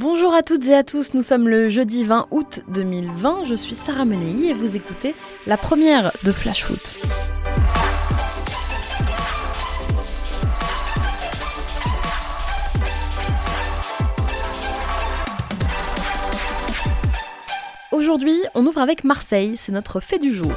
Bonjour à toutes et à tous, nous sommes le jeudi 20 août 2020, je suis Sarah Menei et vous écoutez la première de Flash Foot. Aujourd'hui, on ouvre avec Marseille, c'est notre fait du jour.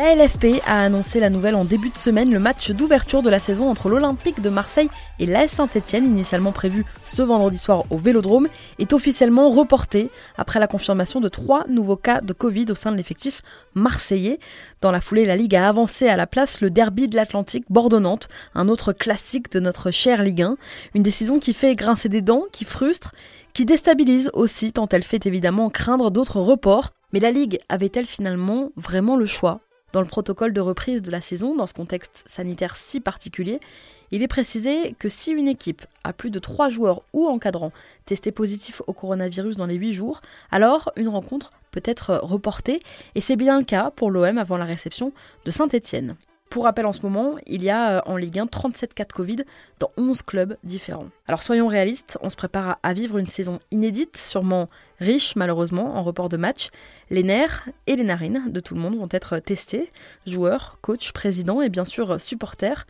La LFP a annoncé la nouvelle en début de semaine. Le match d'ouverture de la saison entre l'Olympique de Marseille et l'AS Saint-Etienne, initialement prévu ce vendredi soir au Vélodrome, est officiellement reporté après la confirmation de trois nouveaux cas de Covid au sein de l'effectif marseillais. Dans la foulée, la Ligue a avancé à la place le derby de l'Atlantique Bordeaux-Nantes, un autre classique de notre chère Ligue 1. Une décision qui fait grincer des dents, qui frustre, qui déstabilise aussi tant elle fait évidemment craindre d'autres reports. Mais la Ligue avait-elle finalement vraiment le choix? Dans le protocole de reprise de la saison, dans ce contexte sanitaire si particulier, il est précisé que si une équipe a plus de 3 joueurs ou encadrants testés positifs au coronavirus dans les 8 jours, alors une rencontre peut être reportée, et c'est bien le cas pour l'OM avant la réception de Saint-Étienne. Pour rappel, en ce moment, il y a euh, en Ligue 1 37 cas de Covid dans 11 clubs différents. Alors soyons réalistes, on se prépare à vivre une saison inédite, sûrement riche malheureusement en report de matchs. Les nerfs et les narines de tout le monde vont être testés, joueurs, coachs, présidents et bien sûr supporters.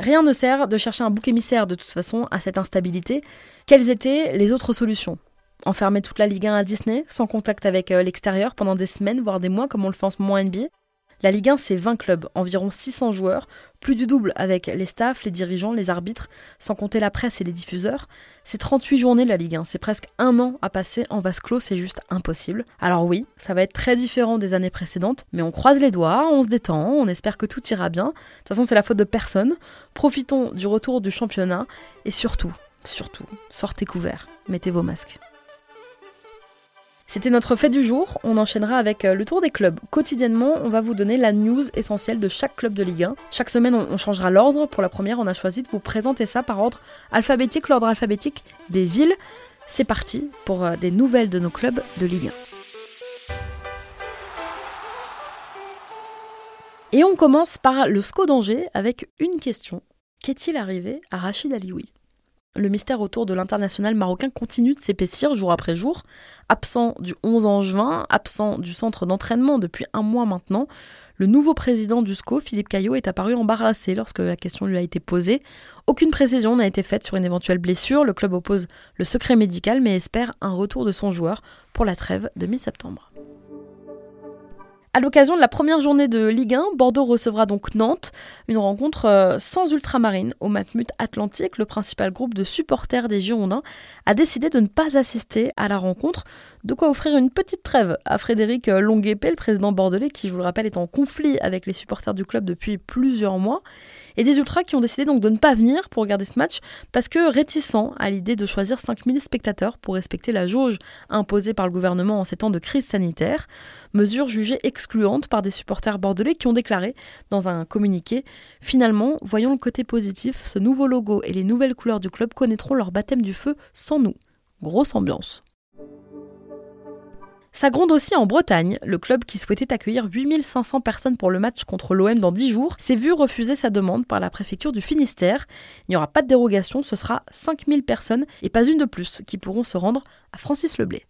Rien ne sert de chercher un bouc émissaire de toute façon à cette instabilité. Quelles étaient les autres solutions? Enfermer toute la Ligue 1 à Disney, sans contact avec euh, l'extérieur pendant des semaines, voire des mois, comme on le fait en ce moment NBA la Ligue 1, c'est 20 clubs, environ 600 joueurs, plus du double avec les staffs, les dirigeants, les arbitres, sans compter la presse et les diffuseurs. C'est 38 journées la Ligue 1, c'est presque un an à passer en vase clos, c'est juste impossible. Alors oui, ça va être très différent des années précédentes, mais on croise les doigts, on se détend, on espère que tout ira bien. De toute façon, c'est la faute de personne. Profitons du retour du championnat et surtout, surtout, sortez couverts, mettez vos masques. C'était notre fait du jour. On enchaînera avec euh, le tour des clubs. Quotidiennement, on va vous donner la news essentielle de chaque club de Ligue 1. Chaque semaine, on changera l'ordre. Pour la première, on a choisi de vous présenter ça par ordre alphabétique, l'ordre alphabétique des villes. C'est parti pour euh, des nouvelles de nos clubs de Ligue 1. Et on commence par le SCO d'Angers avec une question. Qu'est-il arrivé à Rachid Alioui? Le mystère autour de l'international marocain continue de s'épaissir jour après jour. Absent du 11 en juin, absent du centre d'entraînement depuis un mois maintenant, le nouveau président du SCO, Philippe Caillot, est apparu embarrassé lorsque la question lui a été posée. Aucune précision n'a été faite sur une éventuelle blessure. Le club oppose le secret médical mais espère un retour de son joueur pour la trêve de mi-septembre. À l'occasion de la première journée de Ligue 1, Bordeaux recevra donc Nantes, une rencontre euh, sans ultramarine au Matmut Atlantique. Le principal groupe de supporters des Girondins a décidé de ne pas assister à la rencontre, de quoi offrir une petite trêve à Frédéric Longuepé, le président bordelais, qui, je vous le rappelle, est en conflit avec les supporters du club depuis plusieurs mois et des ultras qui ont décidé donc de ne pas venir pour regarder ce match parce que réticents à l'idée de choisir 5000 spectateurs pour respecter la jauge imposée par le gouvernement en ces temps de crise sanitaire, mesure jugée excluante par des supporters bordelais qui ont déclaré dans un communiqué Finalement, voyons le côté positif, ce nouveau logo et les nouvelles couleurs du club connaîtront leur baptême du feu sans nous. Grosse ambiance. Ça gronde aussi en Bretagne. Le club qui souhaitait accueillir 8500 personnes pour le match contre l'OM dans 10 jours s'est vu refuser sa demande par la préfecture du Finistère. Il n'y aura pas de dérogation, ce sera 5000 personnes et pas une de plus qui pourront se rendre à Francis Leblé.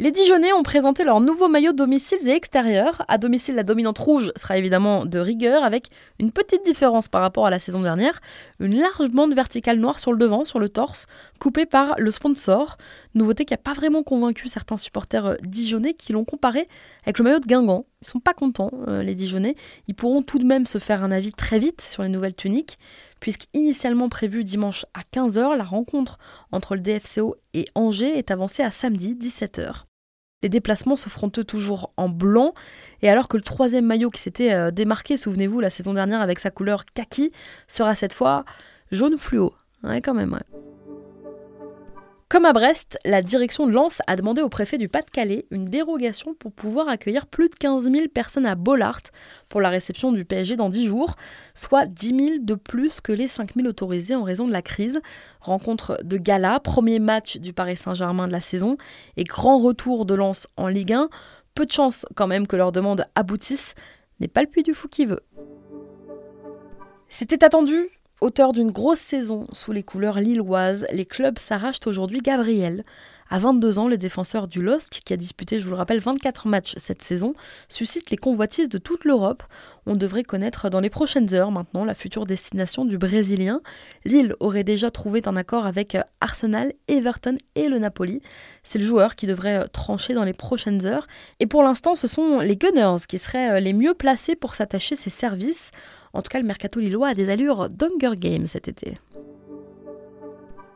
Les Dijonais ont présenté leur nouveau maillot domiciles et extérieurs. À domicile, la dominante rouge sera évidemment de rigueur, avec une petite différence par rapport à la saison dernière. Une large bande verticale noire sur le devant, sur le torse, coupée par le sponsor. Nouveauté qui n'a pas vraiment convaincu certains supporters euh, dijonnais qui l'ont comparé avec le maillot de Guingamp. Ils sont pas contents, euh, les Dijonais. Ils pourront tout de même se faire un avis très vite sur les nouvelles tuniques, puisqu'initialement prévu dimanche à 15h, la rencontre entre le DFCO et Angers est avancée à samedi 17h. Les déplacements se feront eux toujours en blanc. Et alors que le troisième maillot qui s'était euh, démarqué, souvenez-vous, la saison dernière avec sa couleur kaki, sera cette fois jaune fluo. Ouais, quand même, ouais. Comme à Brest, la direction de Lens a demandé au préfet du Pas-de-Calais une dérogation pour pouvoir accueillir plus de 15 000 personnes à Bollard pour la réception du PSG dans 10 jours, soit 10 000 de plus que les 5 000 autorisés en raison de la crise. Rencontre de gala, premier match du Paris Saint-Germain de la saison et grand retour de Lens en Ligue 1. Peu de chance quand même que leur demande aboutisse, n'est pas le puits du fou qui veut. C'était attendu, Auteur d'une grosse saison sous les couleurs lilloises, les clubs s'arrachent aujourd'hui Gabriel. À 22 ans, le défenseur du LOSC, qui a disputé, je vous le rappelle, 24 matchs cette saison, suscite les convoitises de toute l'Europe. On devrait connaître dans les prochaines heures maintenant la future destination du Brésilien. Lille aurait déjà trouvé un accord avec Arsenal, Everton et le Napoli. C'est le joueur qui devrait trancher dans les prochaines heures. Et pour l'instant, ce sont les Gunners qui seraient les mieux placés pour s'attacher ses services. En tout cas, le mercato lillois a des allures d'Hunger Games cet été.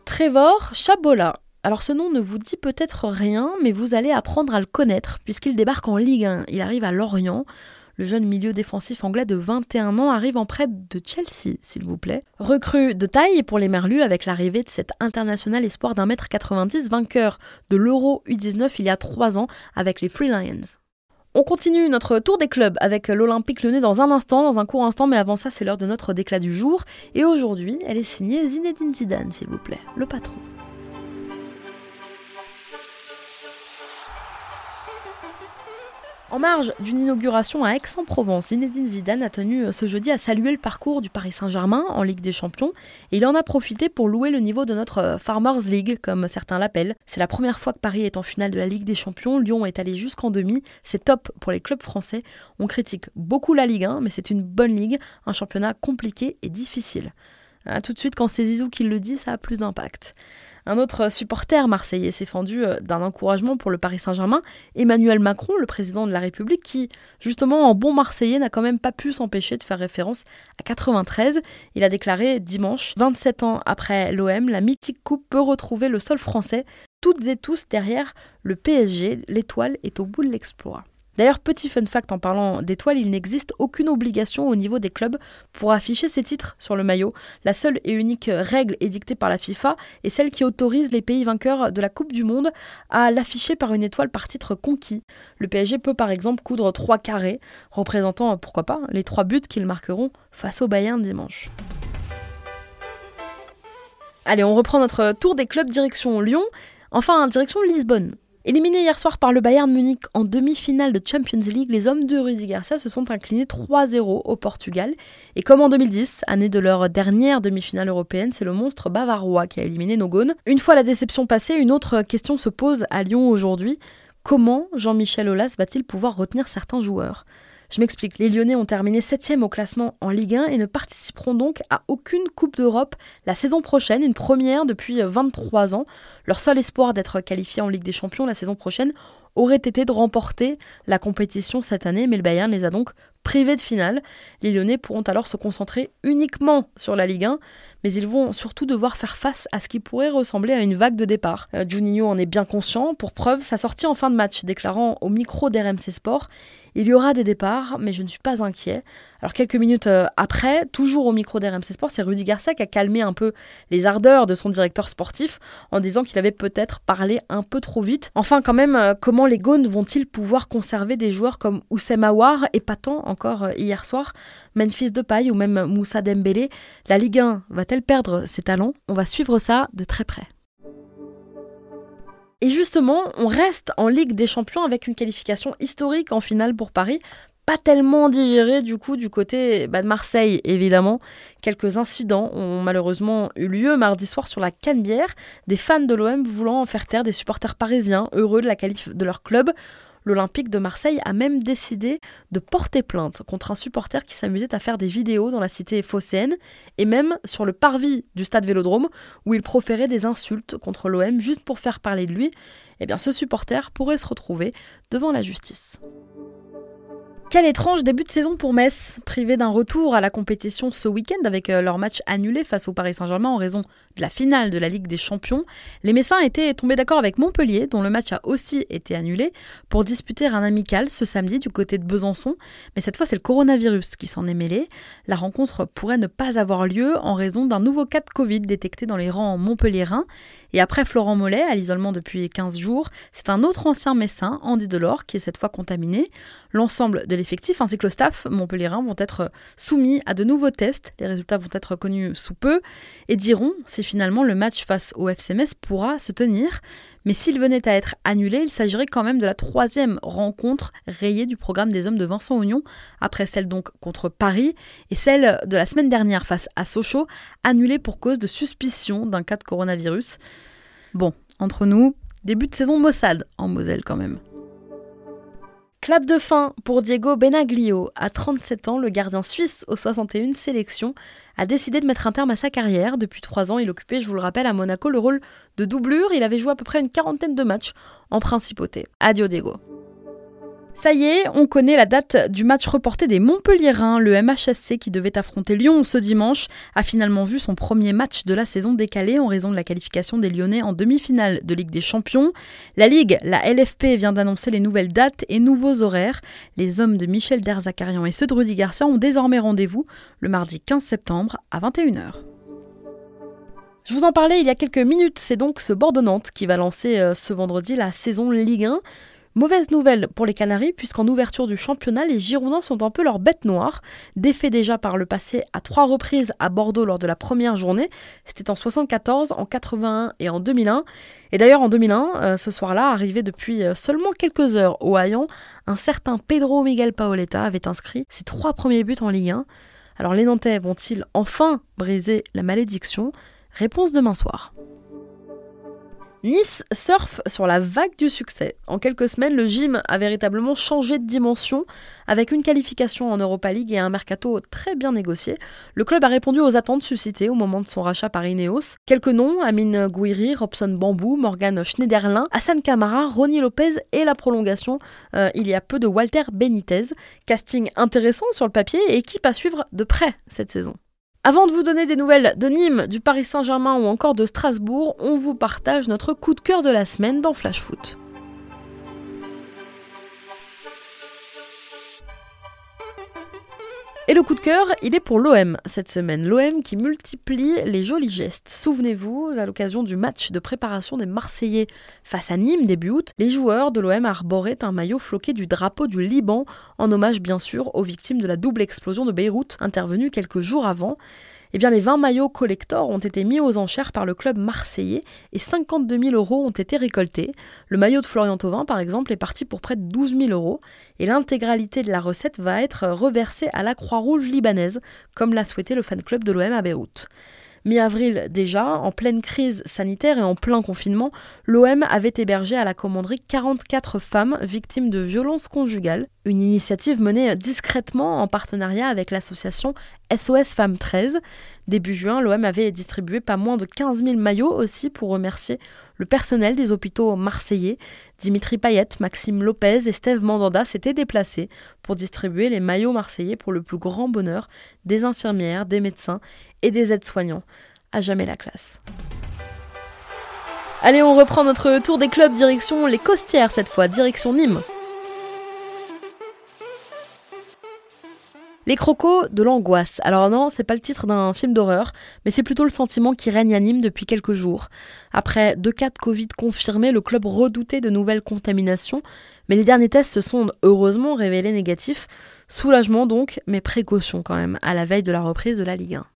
Trevor Chabola. Alors ce nom ne vous dit peut-être rien, mais vous allez apprendre à le connaître puisqu'il débarque en Ligue 1. Il arrive à Lorient. Le jeune milieu défensif anglais de 21 ans arrive en prêt de Chelsea, s'il vous plaît. Recrue de taille pour les Merlus avec l'arrivée de cet international espoir d'un mètre 90, vainqueur de l'Euro U19 il y a 3 ans avec les Free Lions. On continue notre tour des clubs avec l'Olympique Lyonnais dans un instant, dans un court instant, mais avant ça, c'est l'heure de notre déclat du jour. Et aujourd'hui, elle est signée Zinedine Zidane, s'il vous plaît, le patron. En marge d'une inauguration à Aix-en-Provence, Zinedine Zidane a tenu euh, ce jeudi à saluer le parcours du Paris Saint-Germain en Ligue des Champions et il en a profité pour louer le niveau de notre euh, Farmers League, comme certains l'appellent. C'est la première fois que Paris est en finale de la Ligue des Champions. Lyon est allé jusqu'en demi. C'est top pour les clubs français. On critique beaucoup la Ligue 1, mais c'est une bonne ligue, un championnat compliqué et difficile. Ah, tout de suite, quand c'est Zizou qui le dit, ça a plus d'impact. Un autre supporter marseillais s'est fendu euh, d'un encouragement pour le Paris Saint-Germain, Emmanuel Macron, le président de la République, qui, justement, en bon marseillais, n'a quand même pas pu s'empêcher de faire référence à 93. Il a déclaré dimanche, 27 ans après l'OM, la mythique coupe peut retrouver le sol français. Toutes et tous derrière le PSG, l'étoile est au bout de l'exploit. D'ailleurs, petit fun fact en parlant d'étoiles, il n'existe aucune obligation au niveau des clubs pour afficher ces titres sur le maillot. La seule et unique règle édictée par la FIFA est celle qui autorise les pays vainqueurs de la Coupe du Monde à l'afficher par une étoile par titre conquis. Le PSG peut par exemple coudre trois carrés, représentant, pourquoi pas, les trois buts qu'ils marqueront face au Bayern dimanche. Allez, on reprend notre tour des clubs direction Lyon, enfin direction Lisbonne. Éliminés hier soir par le Bayern Munich en demi-finale de Champions League, les hommes de Rudy Garcia se sont inclinés 3-0 au Portugal. Et comme en 2010, année de leur dernière demi-finale européenne, c'est le monstre bavarois qui a éliminé Nogone. Une fois la déception passée, une autre question se pose à Lyon aujourd'hui. Comment Jean-Michel Aulas va-t-il pouvoir retenir certains joueurs? Je m'explique, les Lyonnais ont terminé 7 au classement en Ligue 1 et ne participeront donc à aucune Coupe d'Europe la saison prochaine, une première depuis 23 ans. Leur seul espoir d'être qualifié en Ligue des Champions la saison prochaine aurait été de remporter la compétition cette année, mais le Bayern les a donc privés de finale. Les Lyonnais pourront alors se concentrer uniquement sur la Ligue 1, mais ils vont surtout devoir faire face à ce qui pourrait ressembler à une vague de départ. Euh, Juninho en est bien conscient, pour preuve, sa sortie en fin de match, déclarant au micro d'RMC Sport il y aura des départs, mais je ne suis pas inquiet. Alors quelques minutes euh, après, toujours au micro d'RMC Sport, c'est Rudy Garcia qui a calmé un peu les ardeurs de son directeur sportif en disant qu'il avait peut-être parlé un peu trop vite. Enfin quand même, euh, comment les Gaunes vont-ils pouvoir conserver des joueurs comme Oussem Aouar, épatant encore euh, hier soir, Memphis Depay ou même Moussa Dembélé? La Ligue 1 va-t-elle perdre ses talents? On va suivre ça de très près. Et justement, on reste en Ligue des Champions avec une qualification historique en finale pour Paris. Pas tellement digérée du coup du côté bah, de Marseille évidemment. Quelques incidents ont malheureusement eu lieu mardi soir sur la Canebière. Des fans de l'OM voulant en faire taire des supporters parisiens heureux de la qualif de leur club. L'Olympique de Marseille a même décidé de porter plainte contre un supporter qui s'amusait à faire des vidéos dans la cité phocéenne et même sur le parvis du stade Vélodrome où il proférait des insultes contre l'OM juste pour faire parler de lui. Eh bien, ce supporter pourrait se retrouver devant la justice. Quel étrange début de saison pour Metz, privé d'un retour à la compétition ce week-end avec euh, leur match annulé face au Paris Saint-Germain en raison de la finale de la Ligue des Champions. Les Messins étaient tombés d'accord avec Montpellier, dont le match a aussi été annulé, pour disputer un amical ce samedi du côté de Besançon. Mais cette fois, c'est le coronavirus qui s'en est mêlé. La rencontre pourrait ne pas avoir lieu en raison d'un nouveau cas de Covid détecté dans les rangs montpelliérains. Et après Florent Mollet, à l'isolement depuis 15 jours, c'est un autre ancien Messin, Andy Delors, qui est cette fois contaminé. L'ensemble de l'effectif ainsi que le staff montpelliérain vont être soumis à de nouveaux tests. Les résultats vont être connus sous peu et diront si finalement le match face au FCMS pourra se tenir. Mais s'il venait à être annulé, il s'agirait quand même de la troisième rencontre rayée du programme des hommes de Vincent Oignon, après celle donc contre Paris et celle de la semaine dernière face à Sochaux, annulée pour cause de suspicion d'un cas de coronavirus. Bon, entre nous, début de saison Mossad en Moselle quand même. Clap de fin pour Diego Benaglio. À 37 ans, le gardien suisse aux 61 sélections a décidé de mettre un terme à sa carrière. Depuis trois ans, il occupait, je vous le rappelle, à Monaco le rôle de doublure. Il avait joué à peu près une quarantaine de matchs en principauté. Adieu Diego. Ça y est, on connaît la date du match reporté des Montpelliérains. Le MHSC qui devait affronter Lyon ce dimanche a finalement vu son premier match de la saison décalé en raison de la qualification des Lyonnais en demi-finale de Ligue des Champions. La Ligue, la LFP, vient d'annoncer les nouvelles dates et nouveaux horaires. Les hommes de Michel Derzakarian et ceux de Rudy Garcia ont désormais rendez-vous le mardi 15 septembre à 21h. Je vous en parlais il y a quelques minutes, c'est donc ce Bordeaux-Nantes qui va lancer euh, ce vendredi la saison Ligue 1. Mauvaise nouvelle pour les Canaries, puisqu'en ouverture du championnat, les Girondins sont un peu leur bête noire. Défait déjà par le passé à trois reprises à Bordeaux lors de la première journée. C'était en 74, en 81 et en 2001. Et d'ailleurs, en 2001, euh, ce soir-là, arrivé depuis euh, seulement quelques heures au Hayan, un certain Pedro Miguel Paoletta avait inscrit ses trois premiers buts en Ligue 1. Alors les Nantais vont-ils enfin briser la malédiction? Réponse demain soir. Nice surfe sur la vague du succès. En quelques semaines, le gym a véritablement changé de dimension avec une qualification en Europa League et un mercato très bien négocié. Le club a répondu aux attentes suscitées au moment de son rachat par Ineos. Quelques noms, Amine Gouiri, Robson Bambou, Morgan Schneiderlin, Hassan Kamara, Ronnie Lopez et la prolongation euh, il y a peu de Walter Benitez. Casting intéressant sur le papier et équipe à suivre de près cette saison. Avant de vous donner des nouvelles de Nîmes, du Paris Saint-Germain ou encore de Strasbourg, on vous partage notre coup de cœur de la semaine dans Flash Foot. Et le coup de cœur, il est pour l'OM cette semaine. L'OM qui multiplie les jolis gestes. Souvenez-vous, à l'occasion du match de préparation des Marseillais face à Nîmes début août, les joueurs de l'OM arboraient un maillot floqué du drapeau du Liban, en hommage bien sûr aux victimes de la double explosion de Beyrouth intervenue quelques jours avant eh les 20 maillots collector ont été mis aux enchères par le club marseillais et 52 000 euros ont été récoltés. Le maillot de Florian Thauvin, par exemple, est parti pour près de 12 000 euros et l'intégralité de la recette va être reversée à la Croix-Rouge libanaise, comme l'a souhaité le fan club de l'OM à Beyrouth. Mi-avril déjà, en pleine crise sanitaire et en plein confinement, l'OM avait hébergé à la commanderie 44 femmes victimes de violences conjugales, une initiative menée discrètement en partenariat avec l'association SOS Femmes 13. Début juin, l'OM avait distribué pas moins de 15 000 maillots aussi pour remercier le personnel des hôpitaux marseillais. Dimitri Payet, Maxime Lopez et Steve Mandanda s'étaient déplacés pour distribuer les maillots marseillais pour le plus grand bonheur des infirmières, des médecins et des aides-soignants. À jamais la classe. Allez, on reprend notre tour des clubs direction les Costières cette fois, direction Nîmes. Les crocos de l'angoisse. Alors non, c'est pas le titre d'un film d'horreur, mais c'est plutôt le sentiment qui règne à Nîmes depuis quelques jours. Après deux cas de Covid confirmés, le club redoutait de nouvelles contaminations, mais les derniers tests se sont heureusement révélés négatifs. Soulagement donc, mais précaution quand même, à la veille de la reprise de la Ligue 1.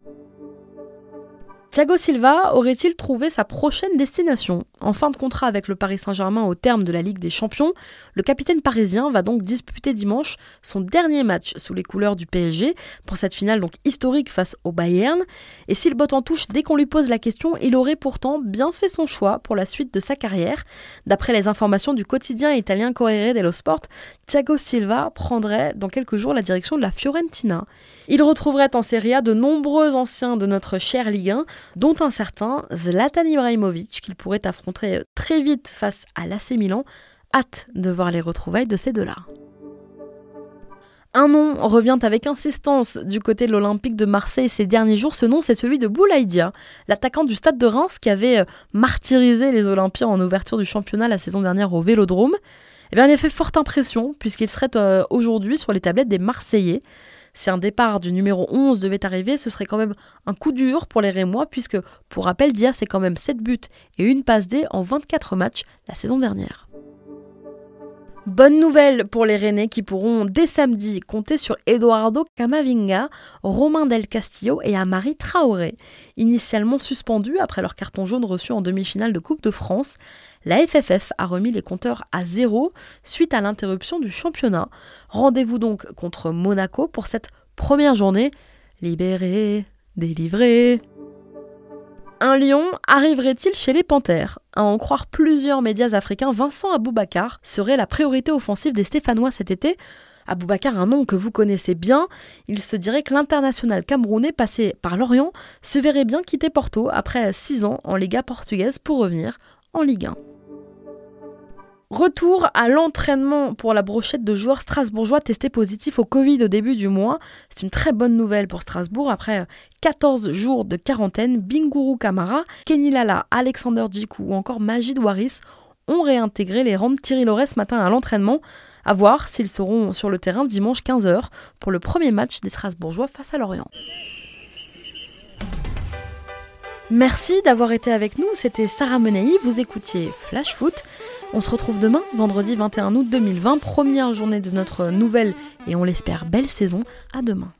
Thiago Silva aurait-il trouvé sa prochaine destination En fin de contrat avec le Paris Saint-Germain au terme de la Ligue des Champions, le capitaine parisien va donc disputer dimanche son dernier match sous les couleurs du PSG pour cette finale donc historique face au Bayern. Et s'il botte en touche dès qu'on lui pose la question, il aurait pourtant bien fait son choix pour la suite de sa carrière. D'après les informations du quotidien italien Corriere dello Sport, Thiago Silva prendrait dans quelques jours la direction de la Fiorentina. Il retrouverait en Serie A de nombreux anciens de notre cher Ligue 1 dont un certain Zlatan Ibrahimovic qu'il pourrait affronter très vite face à l'AC Milan. Hâte de voir les retrouvailles de ces deux-là. Un nom revient avec insistance du côté de l'Olympique de Marseille ces derniers jours. Ce nom, c'est celui de Boulaïdia, l'attaquant du stade de Reims qui avait euh, martyrisé les Olympiens en ouverture du championnat la saison dernière au Vélodrome. Eh bien, il a fait forte impression puisqu'il serait euh, aujourd'hui sur les tablettes des Marseillais. Si un départ du numéro 11 devait arriver, ce serait quand même un coup dur pour les Rémois, puisque, pour rappel, Dia, c'est quand même 7 buts et une passe D en 24 matchs la saison dernière. Bonne nouvelle pour les Rennais qui pourront dès samedi compter sur Eduardo Camavinga, Romain Del Castillo et Amari Traoré. Initialement suspendus après leur carton jaune reçu en demi-finale de Coupe de France, la FFF a remis les compteurs à zéro suite à l'interruption du championnat. Rendez-vous donc contre Monaco pour cette première journée. Libéré, délivré. Un lion arriverait-il chez les Panthères? À en croire plusieurs médias africains, Vincent Aboubakar serait la priorité offensive des Stéphanois cet été. Aboubakar, un nom que vous connaissez bien, il se dirait que l'international camerounais passé par Lorient se verrait bien quitter Porto après 6 ans en Liga portugaise pour revenir en Ligue 1. Retour à l'entraînement pour la brochette de joueurs strasbourgeois testés positifs au Covid au début du mois. C'est une très bonne nouvelle pour Strasbourg. Après 14 jours de quarantaine, Binguru Kamara, Kenny Lala, Alexander Djikou ou encore Majid Waris ont réintégré les rangs de Thierry Loret ce matin à l'entraînement. À voir s'ils seront sur le terrain dimanche 15h pour le premier match des Strasbourgeois face à Lorient. Merci d'avoir été avec nous, c'était Sarah Menei, vous écoutiez Flash Foot. On se retrouve demain, vendredi 21 août 2020, première journée de notre nouvelle et on l'espère belle saison. À demain.